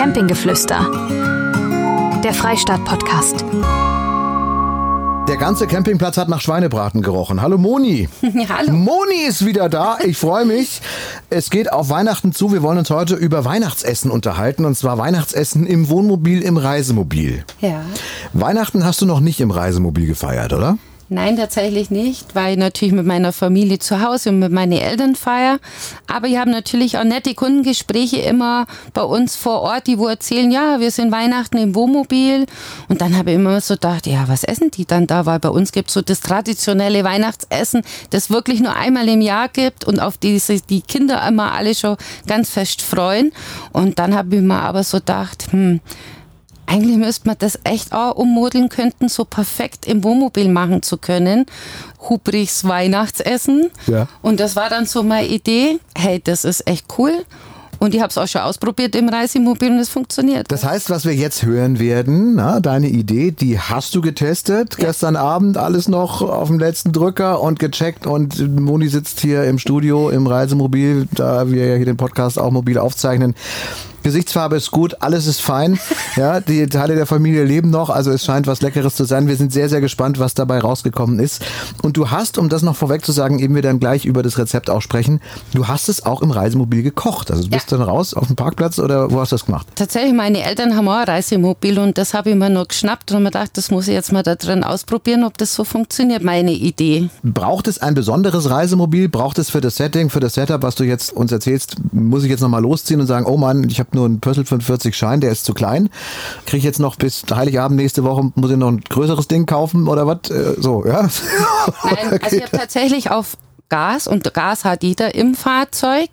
Campinggeflüster. Der Freistaat-Podcast. Der ganze Campingplatz hat nach Schweinebraten gerochen. Hallo Moni. Hallo. Moni ist wieder da. Ich freue mich. Es geht auf Weihnachten zu. Wir wollen uns heute über Weihnachtsessen unterhalten. Und zwar Weihnachtsessen im Wohnmobil, im Reisemobil. Ja. Weihnachten hast du noch nicht im Reisemobil gefeiert, oder? Nein, tatsächlich nicht, weil ich natürlich mit meiner Familie zu Hause und mit meinen Eltern feier. Aber ich habe natürlich auch nette Kundengespräche immer bei uns vor Ort, die wo erzählen, ja, wir sind Weihnachten im Wohnmobil. Und dann habe ich immer so gedacht, ja, was essen die dann da? Weil bei uns gibt es so das traditionelle Weihnachtsessen, das wirklich nur einmal im Jahr gibt und auf diese die Kinder immer alle schon ganz fest freuen. Und dann habe ich mir aber so gedacht, hm, eigentlich müsste man das echt auch ummodeln könnten, so perfekt im Wohnmobil machen zu können. Hubrichs Weihnachtsessen. Ja. Und das war dann so meine Idee. Hey, das ist echt cool. Und ich habe es auch schon ausprobiert im Reisemobil und es funktioniert. Das heißt, was wir jetzt hören werden, na, deine Idee, die hast du getestet gestern Abend, alles noch auf dem letzten Drücker und gecheckt und Moni sitzt hier im Studio im Reisemobil, da wir ja hier den Podcast auch mobil aufzeichnen. Gesichtsfarbe ist gut, alles ist fein. Ja, die Teile der Familie leben noch, also es scheint was Leckeres zu sein. Wir sind sehr, sehr gespannt, was dabei rausgekommen ist. Und du hast, um das noch vorweg zu sagen, eben wir dann gleich über das Rezept auch sprechen, du hast es auch im Reisemobil gekocht. Also du bist dann raus auf dem Parkplatz oder wo hast du das gemacht? Tatsächlich, meine Eltern haben auch ein Reisemobil und das habe ich mir noch geschnappt und mir gedacht, das muss ich jetzt mal da drin ausprobieren, ob das so funktioniert, meine Idee. Braucht es ein besonderes Reisemobil? Braucht es für das Setting, für das Setup, was du jetzt uns erzählst, muss ich jetzt nochmal losziehen und sagen, oh Mann, ich habe nur einen Pössl 45 Schein, der ist zu klein. Kriege ich jetzt noch bis Heiligabend nächste Woche, muss ich noch ein größeres Ding kaufen oder was? Äh, So, ja. Nein, also ich habe tatsächlich auf Gas und Gas hat jeder im Fahrzeug.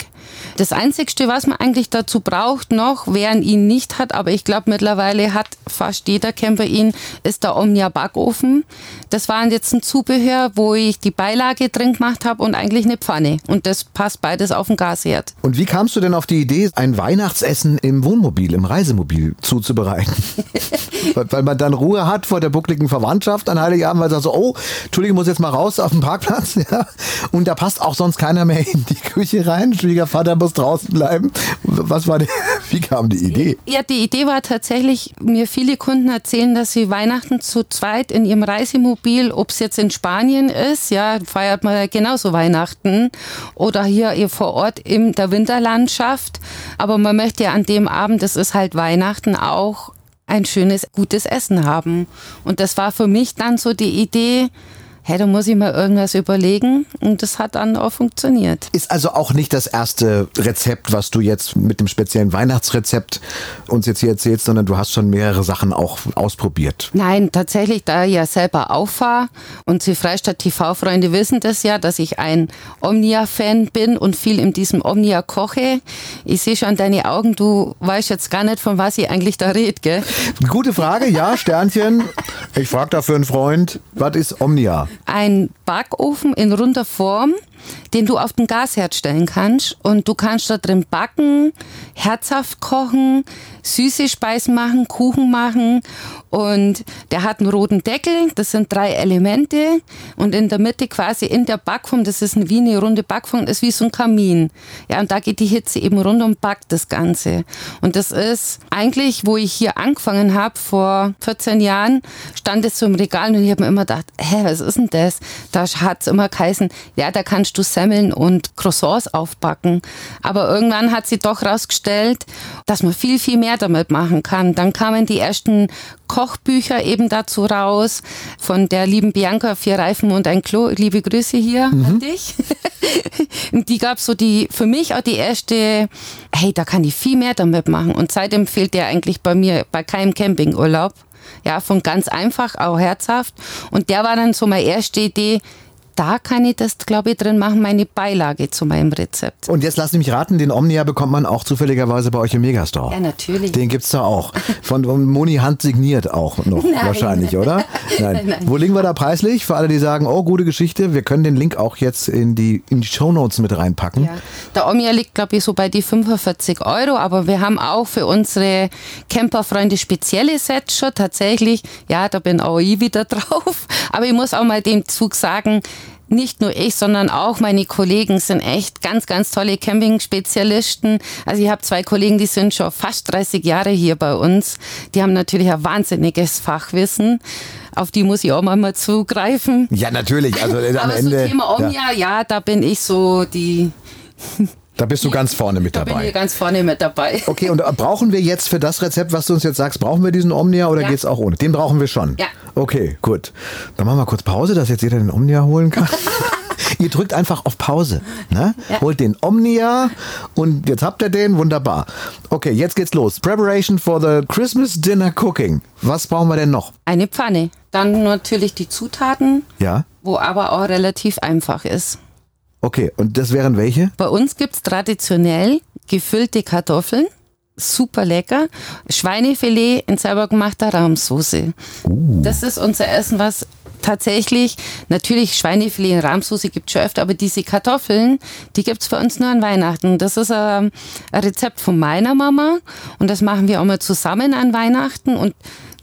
Das Einzigste, was man eigentlich dazu braucht noch, wer ihn nicht hat, aber ich glaube mittlerweile hat fast jeder Camper ihn, ist der Omnia Backofen. Das war jetzt ein Zubehör, wo ich die Beilage drin gemacht habe und eigentlich eine Pfanne. Und das passt beides auf den Gasherd. Und wie kamst du denn auf die Idee, ein Weihnachtsessen im Wohnmobil, im Reisemobil zuzubereiten? weil man dann Ruhe hat vor der buckligen Verwandtschaft an Heiligabend, weil man sagt so, oh, Entschuldigung, ich muss jetzt mal raus auf den Parkplatz. Ja? Und da passt auch sonst keiner mehr in die Küche rein. Schwiegervater muss draußen bleiben. Was war die, wie kam die Idee? Ja, die Idee war tatsächlich, mir viele Kunden erzählen, dass sie Weihnachten zu zweit in ihrem Reisemobil, ob es jetzt in Spanien ist, ja, feiert man ja genauso Weihnachten, oder hier vor Ort in der Winterlandschaft. Aber man möchte ja an dem Abend, das ist halt Weihnachten, auch ein schönes, gutes Essen haben. Und das war für mich dann so die Idee, hey, da muss ich mal irgendwas überlegen. Und das hat dann auch funktioniert. Ist also auch nicht das erste Rezept, was du jetzt mit dem speziellen Weihnachtsrezept uns jetzt hier erzählst, sondern du hast schon mehrere Sachen auch ausprobiert. Nein, tatsächlich, da ich ja selber auffahre und die Freistadt TV-Freunde wissen das ja, dass ich ein Omnia-Fan bin und viel in diesem Omnia koche. Ich sehe schon deine Augen, du weißt jetzt gar nicht, von was ich eigentlich da rede, gell? Gute Frage, ja, Sternchen. Ich frage dafür einen Freund, was ist Omnia? Ein Backofen in runder Form, den du auf den Gasherd stellen kannst und du kannst da drin backen, herzhaft kochen, süße Speisen machen, Kuchen machen und der hat einen roten Deckel, das sind drei Elemente und in der Mitte quasi in der Backform, das ist wie eine runde Backform, ist wie so ein Kamin. Ja, und da geht die Hitze eben rund und backt das Ganze. Und das ist eigentlich, wo ich hier angefangen habe, vor 14 Jahren, stand es so im Regal und ich habe mir immer gedacht, hä, was ist denn das? Da hat es immer geheißen, ja, da kannst du Semmeln und Croissants aufbacken. Aber irgendwann hat sie doch rausgestellt, dass man viel, viel mehr damit machen kann. Dann kamen die ersten Kochbücher eben dazu raus von der lieben Bianca, Vier Reifen und ein Klo. Liebe Grüße hier an dich. Und die gab so die, für mich auch die erste, hey, da kann ich viel mehr damit machen. Und seitdem fehlt der eigentlich bei mir bei keinem Campingurlaub. Ja, von ganz einfach, auch herzhaft. Und der war dann so meine erste Idee, da kann ich das, glaube ich, drin machen, meine Beilage zu meinem Rezept. Und jetzt lass mich raten, den Omnia bekommt man auch zufälligerweise bei euch im Megastore. Ja, natürlich. Den gibt's da auch. Von Moni Hand signiert auch noch Nein. wahrscheinlich, oder? Nein. Nein. Wo liegen wir da preislich? Für alle, die sagen, oh, gute Geschichte. Wir können den Link auch jetzt in die, in die Shownotes mit reinpacken. Ja. Der Omnia liegt, glaube ich, so bei die 45 Euro, aber wir haben auch für unsere Camperfreunde spezielle Sets schon tatsächlich. Ja, da bin auch ich wieder drauf. Aber ich muss auch mal dem Zug sagen, nicht nur ich, sondern auch meine Kollegen sind echt ganz, ganz tolle Camping-Spezialisten. Also ich habe zwei Kollegen, die sind schon fast 30 Jahre hier bei uns. Die haben natürlich ein wahnsinniges Fachwissen. Auf die muss ich auch mal zugreifen. Ja, natürlich. Also äh, am Aber Ende. so Thema Omnia, ja. ja, da bin ich so die. Da bist du ganz vorne mit Da dabei. bin ich ganz vorne mit dabei. Okay, und brauchen wir jetzt für das Rezept, was du uns jetzt sagst, brauchen wir diesen Omnia oder Ja. geht's auch ohne? Den brauchen wir schon. Ja. Okay, gut. Dann machen wir kurz Pause, dass jetzt jeder den Omnia holen kann. Ihr drückt einfach auf Pause. Ne? Ja. Holt den Omnia und jetzt habt ihr den. Wunderbar. Okay, jetzt geht's los. Preparation for the Christmas Dinner Cooking. Was brauchen wir denn noch? Eine Pfanne. Dann natürlich die Zutaten, Ja. wo aber auch relativ einfach ist. Okay, und das wären welche? Bei uns gibt's traditionell gefüllte Kartoffeln. Super lecker. Schweinefilet in selber gemachter Rahmsoße. Das ist unser Essen, was tatsächlich, natürlich Schweinefilet in Rahmsoße gibt's schon öfter, aber diese Kartoffeln, die gibt's bei uns nur an Weihnachten. Das ist ähm, ein Rezept von meiner Mama und das machen wir auch mal zusammen an Weihnachten und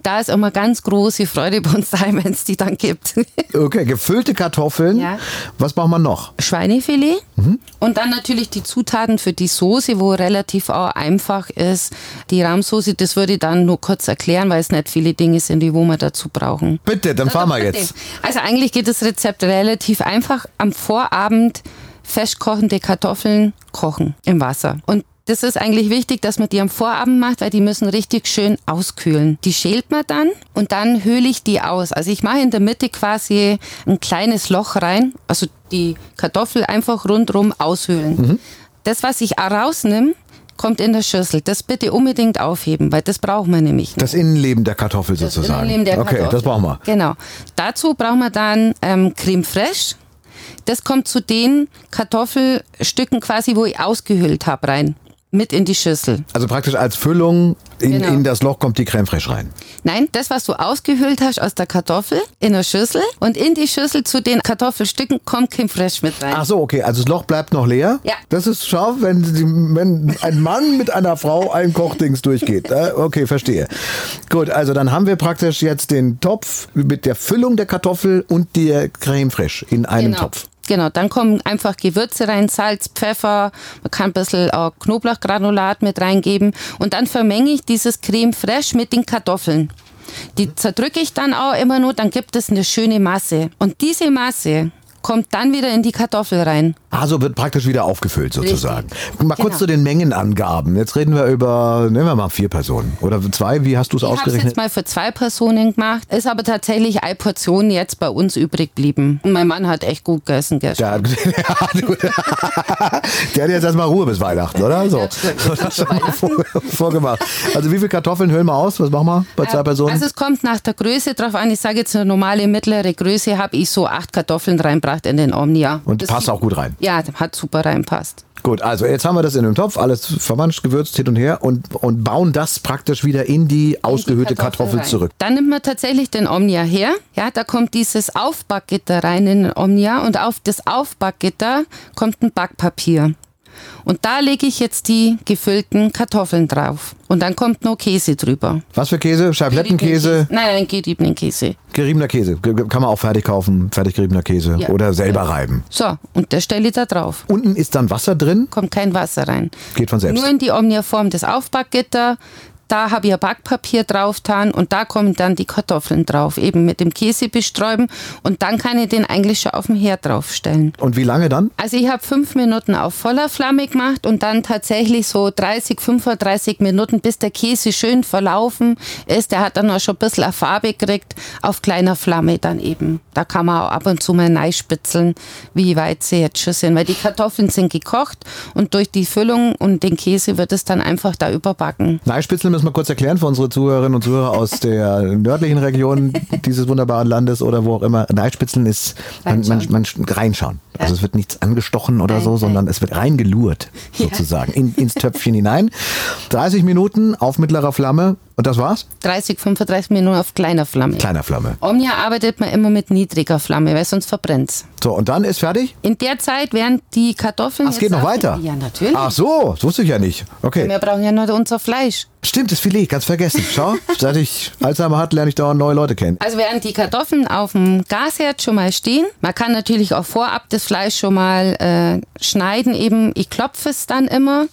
da ist immer ganz große Freude bei uns daheim, wenn es die dann gibt. Okay, gefüllte Kartoffeln. Ja. Was brauchen wir noch? Schweinefilet und dann natürlich die Zutaten für die Soße, wo relativ auch einfach ist. Die Rahmsoße, das würde ich dann nur kurz erklären, weil es nicht viele Dinge sind, die wo wir dazu brauchen. Bitte, dann fahren wir jetzt. Also eigentlich geht das Rezept relativ einfach. Am Vorabend festkochende Kartoffeln kochen im Wasser. Und das ist eigentlich wichtig, dass man die am Vorabend macht, weil die müssen richtig schön auskühlen. Die schält man dann und dann höhle ich die aus. Also ich mache in der Mitte quasi ein kleines Loch rein, also die Kartoffel einfach rundrum aushöhlen. Das, was ich rausnehme, kommt in der Schüssel. Das bitte unbedingt aufheben, weil das brauchen wir nämlich nicht. Das Innenleben der Kartoffel sozusagen. Innenleben der okay, Kartoffel. das brauchen wir. Genau. Dazu brauchen wir dann ähm, Creme fraiche. Das kommt zu den Kartoffelstücken quasi, wo ich ausgehöhlt habe, rein. Mit in die Schüssel. Also praktisch als Füllung in, Genau. in das Loch kommt die Creme fraiche rein. Nein, das, was du ausgehöhlt hast aus der Kartoffel, in der Schüssel. Und in die Schüssel zu den Kartoffelstücken kommt Creme fraiche mit rein. Ach so, okay, also das Loch bleibt noch leer. Ja. Das ist scharf, wenn, sie- wenn ein Mann mit einer Frau ein Kochdings durchgeht. Äh, Okay, verstehe. Gut, also dann haben wir praktisch jetzt den Topf mit der Füllung der Kartoffel und der Creme fraiche in einem genau. Topf. Genau, dann kommen einfach Gewürze rein, Salz, Pfeffer, man kann ein bisschen äh, Knoblauchgranulat mit reingeben und dann vermenge ich dieses Creme fraiche mit den Kartoffeln. Die zerdrücke ich dann auch immer nur, dann gibt es eine schöne Masse. Und diese Masse kommt dann wieder in die Kartoffel rein. Also wird praktisch wieder aufgefüllt sozusagen. Mal kurz Genau. zu den Mengenangaben. Jetzt reden wir über, nehmen wir mal vier Personen. Oder zwei, wie hast du es Ich habe es ausgerechnet? jetzt mal für zwei Personen gemacht, ist aber tatsächlich eine Portion jetzt bei uns übrig geblieben. Und mein Mann hat echt gut gegessen gestern. Ja, du, der hat jetzt erstmal Ruhe bis Weihnachten, oder? So. Das schon mal vor, vorgemacht. Also wie viele Kartoffeln höhlen wir aus? Was machen wir bei zwei Personen? Also es kommt nach der Größe drauf an. Ich sage jetzt eine normale mittlere Größe, habe ich so acht Kartoffeln reinbracht in den Omnia. Und Das passt auch gut rein. Ja, hat super reinpasst. Gut, also jetzt haben wir das in einem Topf, alles verwanscht, gewürzt hin und her und, und bauen das praktisch wieder in die ausgehöhlte Kartoffel rein. zurück. Dann nimmt man tatsächlich den Omnia her. Ja, da kommt dieses Aufbackgitter rein in den Omnia und auf das Aufbackgitter kommt ein Backpapier. Und da lege ich jetzt die gefüllten Kartoffeln drauf. Und dann kommt noch Käse drüber. Was für Käse? Scheiblettenkäse, Nein, nein, geriebenen Käse. geriebener Käse. Kann man auch fertig kaufen, fertig geriebener Käse Ja. oder selber reiben. So, und das stelle ich da drauf. Unten ist dann Wasser drin, Kommt kein Wasser rein. geht von selbst. Nur in die Omnia-Form des Aufbackgitter. Da habe ich ein Backpapier drauf getan und da kommen dann die Kartoffeln drauf, eben mit dem Käse bestäuben und dann kann ich den eigentlich schon auf dem Herd draufstellen. Und wie lange dann? Also ich habe fünf Minuten auf voller Flamme gemacht und dann tatsächlich so 30, 35 Minuten, bis der Käse schön verlaufen ist. Der hat dann auch schon ein bisschen eine Farbe gekriegt, auf kleiner Flamme dann eben. Da kann man auch ab und zu mal neispitzeln, wie weit sie jetzt schon sind. Weil die Kartoffeln sind gekocht und durch die Füllung und den Käse wird es dann einfach da überbacken. Neispitzeln müssen wir kurz erklären für unsere Zuhörerinnen und Zuhörer aus der nördlichen Region dieses wunderbaren Landes oder wo auch immer. Neispitzeln ist man, man, man reinschauen. Also es wird nichts angestochen oder Nein, so, nein. sondern es wird reingelurt Ja. sozusagen in, ins Töpfchen hinein. 30 Minuten auf mittlerer Flamme und das war's? 30, 35 Minuten auf kleiner Flamme. Kleiner Flamme. Omnia arbeitet man immer mit niedriger Flamme, weil sonst verbrennt's. So, und dann ist fertig? In der Zeit werden die Kartoffeln. Ach, es geht noch weiter? Ja, natürlich. Ach so, das wusste ich ja nicht. Okay. Wir brauchen ja nur unser Fleisch. Stimmt, das Filet, ganz vergessen. Schau, seit ich Alzheimer hat, lerne ich dauernd neue Leute kennen. Also während die Kartoffeln auf dem Gasherd schon mal stehen, man kann natürlich auch vorab das Fleisch schon mal äh, schneiden. Eben, ich klopfe es dann immer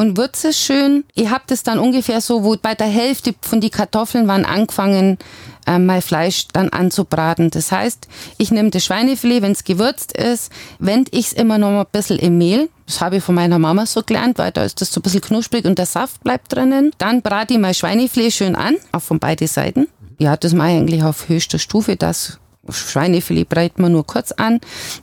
und würze es schön. Ihr habt es dann ungefähr so, wo bei der Hälfte von die Kartoffeln waren angefangen, äh, mein Fleisch dann anzubraten. Das heißt, ich nehme das Schweinefilet, wenn es gewürzt ist, wende ich es immer noch mal ein bisschen im Mehl. Das habe ich von meiner Mama so gelernt, weil da ist das so ein bisschen knusprig und der Saft bleibt drinnen. Dann brate ich mein Schweinefilet schön an, auch von beiden Seiten. Ja, das mache ich eigentlich auf höchster Stufe. Das Schweinefilet breit man nur kurz an.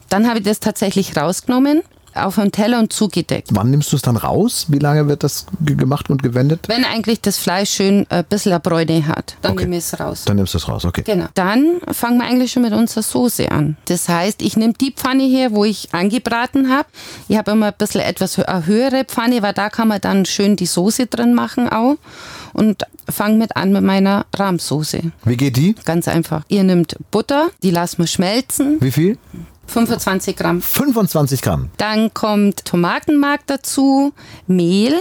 Dann habe ich das tatsächlich rausgenommen, auf einen Teller und zugedeckt. Wann nimmst du es dann raus? Wie lange wird das ge- gemacht und gewendet? Wenn eigentlich das Fleisch schön ein bisschen eine Bräune hat, dann Okay. nehme ich es raus. Dann nimmst du es raus, okay. Genau. Dann fangen wir eigentlich schon mit unserer Soße an. Das heißt, ich nehme die Pfanne her, wo ich angebraten habe. Ich habe immer ein bisschen etwas höhere Pfanne, weil da kann man dann schön die Soße drin machen auch. Und fange mit an mit meiner Rahmsoße. Wie geht die? Ganz einfach. Ihr nehmt Butter, die lassen wir schmelzen, Wie viel? 25 Gramm. 25 Gramm. Dann kommt Tomatenmark dazu, Mehl,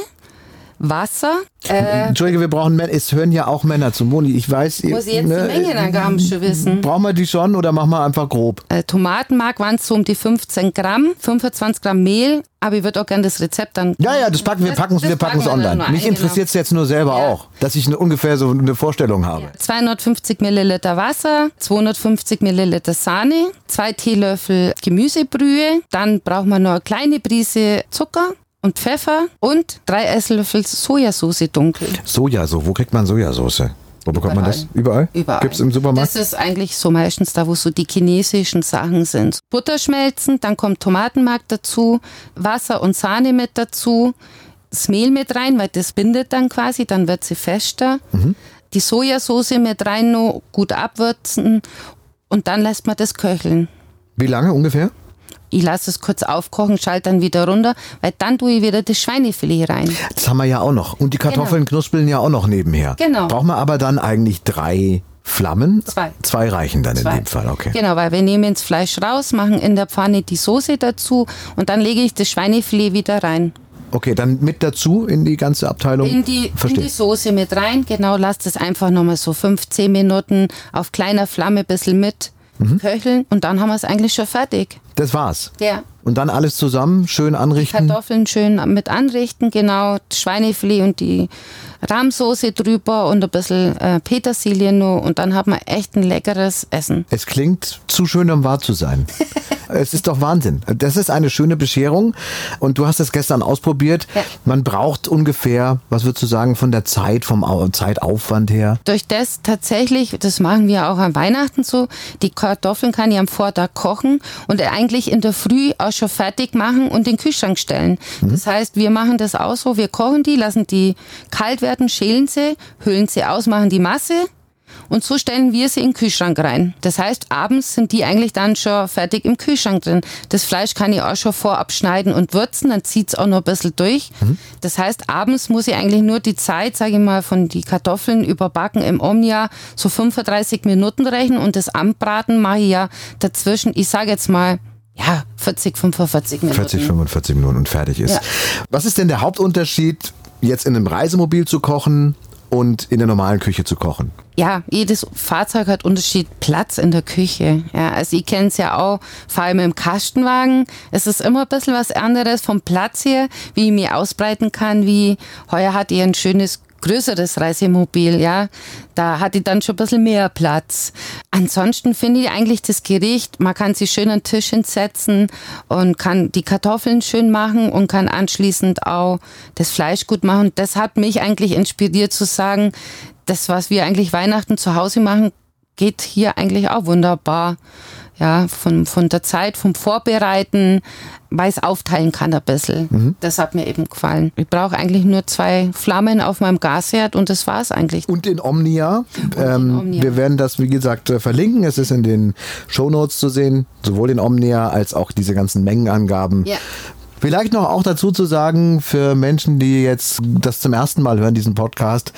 Wasser. Äh, Entschuldige, wir brauchen Männer. Es hören ja auch Männer zu. Moni, ich weiß. muss ich jetzt ne, die Mengenangaben schon wissen? Brauchen wir die schon oder machen wir einfach grob? Äh, Tomatenmark waren es so um die 15 Gramm, 25 Gramm Mehl, aber ich würde auch gerne das Rezept dann. Ja, ja, das packen wir, packen es das wir packen es online. Mich ein, interessiert es jetzt nur selber Ja. auch, dass ich eine, ungefähr so eine Vorstellung habe. 250 Milliliter Wasser, 250 Milliliter Sahne, zwei Teelöffel Gemüsebrühe, dann braucht man noch eine kleine Prise Zucker und Pfeffer und drei Esslöffel Sojasauce dunkel. Sojasauce, wo kriegt man Sojasauce? Wo bekommt man das? Überall? Überall. Gibt es im Supermarkt? Das ist eigentlich so meistens da, wo so die chinesischen Sachen sind. Butter schmelzen, dann kommt Tomatenmark dazu, Wasser und Sahne mit dazu, das Mehl mit rein, weil das bindet dann quasi, dann wird sie fester. Mhm. Die Sojasauce mit rein, noch gut abwürzen und dann lässt man das köcheln. Wie lange ungefähr? Ich lasse es kurz aufkochen, schalte dann wieder runter, weil dann tue ich wieder das Schweinefilet rein. Das haben wir ja auch noch. Und die Kartoffeln knuspeln ja auch noch nebenher. Genau. Brauchen wir aber dann eigentlich drei Flammen? Zwei. Zwei reichen dann in Zwei. dem Fall, okay. Genau, weil wir nehmen das Fleisch raus, machen in der Pfanne die Soße dazu und dann lege ich das Schweinefilet wieder rein. Okay, dann mit dazu in die ganze Abteilung. In die, in die Soße mit rein, genau, lasst es einfach nochmal so 15 Minuten auf kleiner Flamme ein bisschen mit Mhm. köcheln und dann haben wir es eigentlich schon fertig. Das war's. Ja. Und dann alles zusammen schön anrichten. Kartoffeln schön mit anrichten, genau, Schweinefilet und die Rahmsoße drüber und ein bisschen äh, Petersilie noch und dann hat man echt ein leckeres Essen. Es klingt zu schön, um wahr zu sein. es ist doch Wahnsinn. Das ist eine schöne Bescherung. Und du hast es gestern ausprobiert. Ja. Man braucht ungefähr, was würdest du sagen, von der Zeit, vom Au- Zeitaufwand her? Durch das tatsächlich, das machen wir auch an Weihnachten so, die Kartoffeln kann ich am Vortag kochen und eigentlich in der Früh auch schon fertig machen und in den Kühlschrank stellen. Das heißt, wir machen das auch so, wir kochen die, lassen die kalt werden, schälen sie, hüllen sie aus, machen die Masse und so stellen wir sie in den Kühlschrank rein. Das heißt, abends sind die eigentlich dann schon fertig im Kühlschrank drin. Das Fleisch kann ich auch schon vorab schneiden und würzen, dann zieht's auch noch ein bisschen durch. Das heißt, abends muss ich eigentlich nur die Zeit, sage ich mal, von die Kartoffeln überbacken im Omnia so 35 Minuten rechnen und das Anbraten mache ich ja dazwischen, ich sage jetzt mal, ja, 40, 45 Minuten. 40, 45 Minuten und fertig ist. Ja. Was ist denn der Hauptunterschied, jetzt in einem Reisemobil zu kochen und in der normalen Küche zu kochen? Ja, jedes Fahrzeug hat Unterschied Platz in der Küche. Ja, also ich kenne es ja auch, vor allem im Kastenwagen. Es ist immer ein bisschen was anderes vom Platz her, wie ich mich ausbreiten kann, wie heuer hat ihr ein schönes größeres Reisemobil, ja. Da hatte ich dann schon ein bisschen mehr Platz. Ansonsten finde ich eigentlich das Gericht, man kann sich schön an den Tisch hinsetzen und kann die Kartoffeln schön machen und kann anschließend auch das Fleisch gut machen. Das hat mich eigentlich inspiriert zu sagen, das, was wir eigentlich Weihnachten zu Hause machen, geht hier eigentlich auch wunderbar. Ja, von, von der Zeit, vom Vorbereiten, weil es aufteilen kann ein bisschen. Das hat mir eben gefallen. Ich brauche eigentlich nur zwei Flammen auf meinem Gasherd und das war's eigentlich. Und in Omnia. ähm, Omnia. Wir werden das, wie gesagt, äh, verlinken. Es ist in den Shownotes zu sehen, sowohl in Omnia als auch diese ganzen Mengenangaben. Ja. Vielleicht noch auch dazu zu sagen, für Menschen, die jetzt das zum ersten Mal hören, diesen Podcast,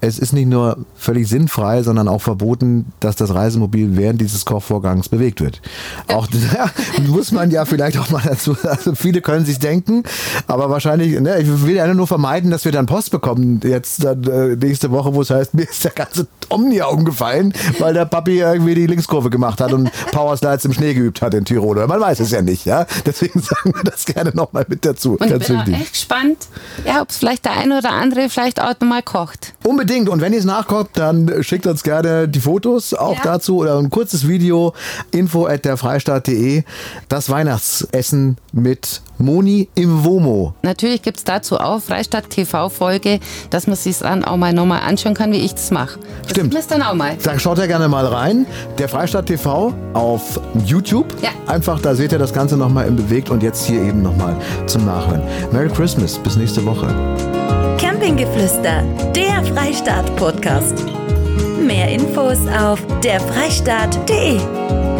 es ist nicht nur völlig sinnfrei, sondern auch verboten, dass das Reisemobil während dieses Kochvorgangs bewegt wird. Auch ja, muss man ja vielleicht auch mal dazu, also viele können sich denken, aber wahrscheinlich, ne, ich will ja nur vermeiden, dass wir dann Post bekommen jetzt dann, äh, nächste Woche, wo es heißt, mir ist der ganze Omnia umgefallen, weil der Papi irgendwie die Linkskurve gemacht hat und Powerslides im Schnee geübt hat in Tirol. Man weiß es ja nicht, ja. Deswegen sagen wir das gerne nochmal mit dazu. Und ich bin auch echt gespannt, ja, ob es vielleicht der eine oder andere vielleicht auch mal kocht. Unbedingt. Und wenn ihr es nachkocht, dann schickt uns gerne die Fotos auch Ja. dazu oder ein kurzes Video. Info at derfreistaat.de. Das Weihnachtsessen mit Moni im Womo. Natürlich gibt es dazu auch Freistadt TV-Folge, dass man sich dann auch mal nochmal anschauen kann, wie ich das mache. Das Stimmt. müsst dann auch mal. Da schaut ja gerne mal rein. Der Freistaat TV auf YouTube. Ja. Einfach, da seht ihr das Ganze nochmal im Bewegt und jetzt hier eben nochmal zum Nachhören. Merry Christmas. Bis nächste Woche. Campinggeflüster, der Freistaat-Podcast. Mehr Infos auf derfreistaat.de.